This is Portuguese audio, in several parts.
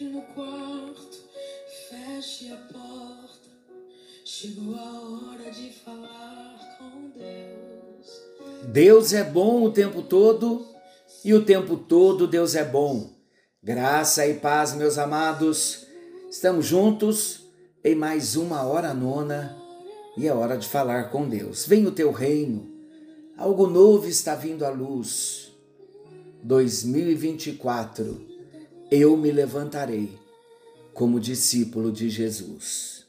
Entre no quarto, feche a porta. Chegou a hora de falar com Deus. Deus é bom o tempo todo e o tempo todo Deus é bom. Graça e paz, meus amados. Estamos juntos em mais uma hora nona e é hora de falar com Deus. Vem o teu reino, algo novo está vindo à luz. 2024, eu me levantarei como discípulo de Jesus.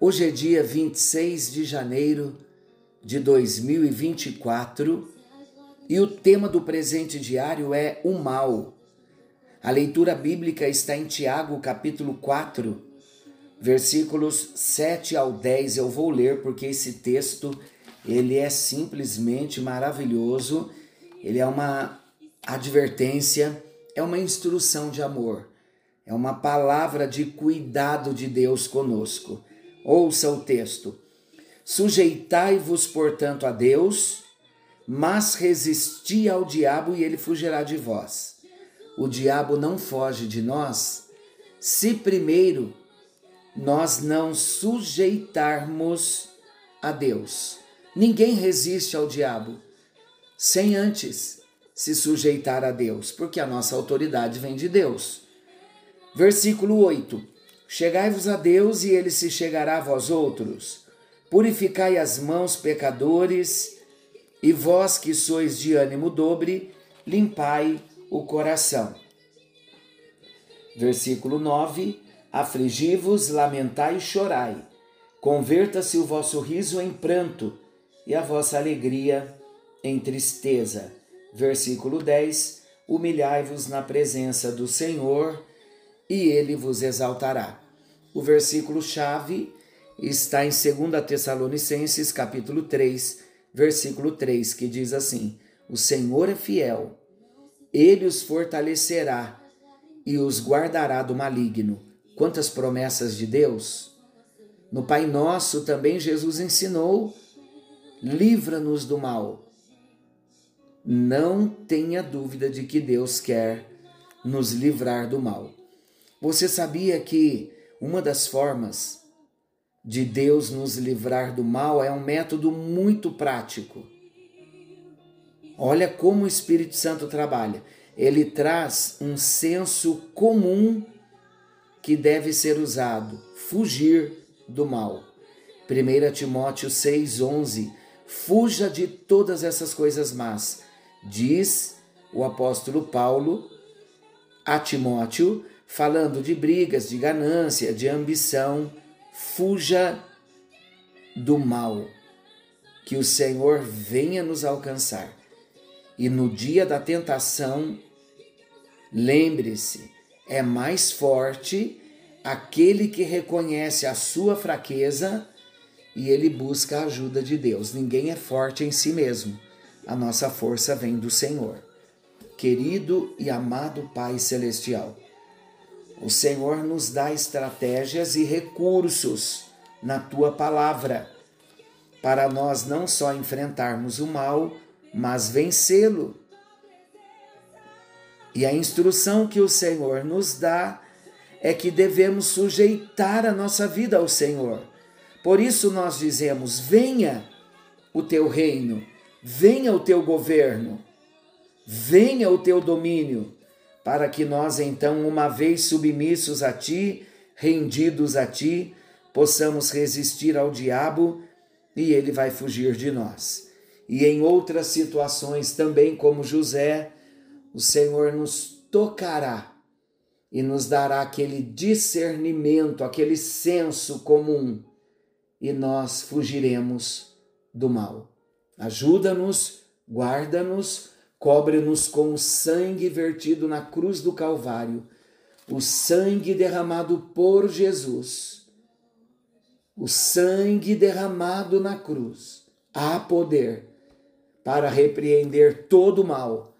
Hoje é dia 26 de janeiro de 2024 e o tema do presente diário é o mal. A leitura bíblica está em Tiago, capítulo 4, versículos 7 ao 10. Eu vou ler porque esse texto ele é simplesmente maravilhoso. Ele é uma advertência, é uma instrução de amor, é uma palavra de cuidado de Deus conosco. Ouça o texto. Sujeitai-vos, portanto, a Deus, mas resisti ao diabo e ele fugirá de vós. O diabo não foge de nós se primeiro nós não sujeitarmos a Deus. Ninguém resiste ao diabo sem antes se sujeitar a Deus, porque a nossa autoridade vem de Deus. Versículo 8: Chegai-vos a Deus e ele se chegará a vós outros. Purificai as mãos, pecadores, e vós que sois de ânimo dobre, limpai o coração. Versículo 9: Afligi-vos, lamentai e chorai. Converta-se o vosso riso em pranto e a vossa alegria em tristeza versículo 10: Humilhai-vos na presença do Senhor e ele vos exaltará. O versículo chave está em 2 Tessalonicenses, capítulo 3, versículo 3, que diz assim: O Senhor é fiel, ele os fortalecerá e os guardará do maligno. Quantas promessas de Deus! No Pai Nosso também Jesus ensinou: livra-nos do mal não tenha dúvida de que Deus quer nos livrar do mal. Você sabia que uma das formas de Deus nos livrar do mal é um método muito prático? Olha como o Espírito Santo trabalha. Ele traz um senso comum que deve ser usado: fugir do mal. 1 Timóteo 6,11 Fuja de todas essas coisas más diz o apóstolo Paulo a Timóteo, falando de brigas, de ganância, de ambição, fuja do mal. Que o Senhor venha nos alcançar. E no dia da tentação, lembre-se, é mais forte aquele que reconhece a sua fraqueza e ele busca a ajuda de Deus. Ninguém é forte em si mesmo a nossa força vem do Senhor. Querido e amado Pai Celestial, o Senhor nos dá estratégias e recursos na tua palavra para nós não só enfrentarmos o mal, mas vencê-lo. E a instrução que o Senhor nos dá é que devemos sujeitar a nossa vida ao Senhor. Por isso nós dizemos: venha o teu reino venha o teu governo, venha o teu domínio, para que nós então, uma vez submissos a ti, rendidos a ti, possamos resistir ao diabo e ele vai fugir de nós. E em outras situações também, como José, o Senhor nos tocará e nos dará aquele discernimento, aquele senso comum, e nós fugiremos do mal. Ajuda-nos, guarda-nos, cobre-nos com o sangue vertido na cruz do Calvário, o sangue derramado por Jesus. O sangue derramado na cruz. Há poder para repreender todo o mal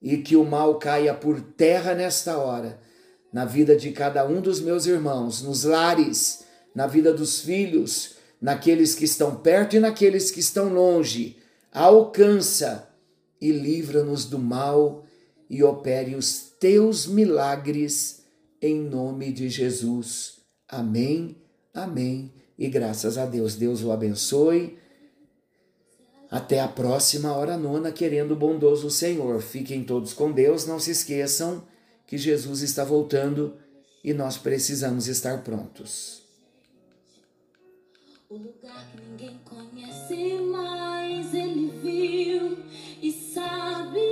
e que o mal caia por terra nesta hora, na vida de cada um dos meus irmãos, nos lares, na vida dos filhos, naqueles que estão perto e naqueles que estão longe alcança e livra-nos do mal e opere os teus milagres em nome de Jesus. Amém, amém e graças a Deus. Deus o abençoe. Até a próxima hora nona, querendo o bondoso Senhor. Fiquem todos com Deus. Não se esqueçam que Jesus está voltando e nós precisamos estar prontos. O lugar que ninguém conhece, mas ele viu e sabe.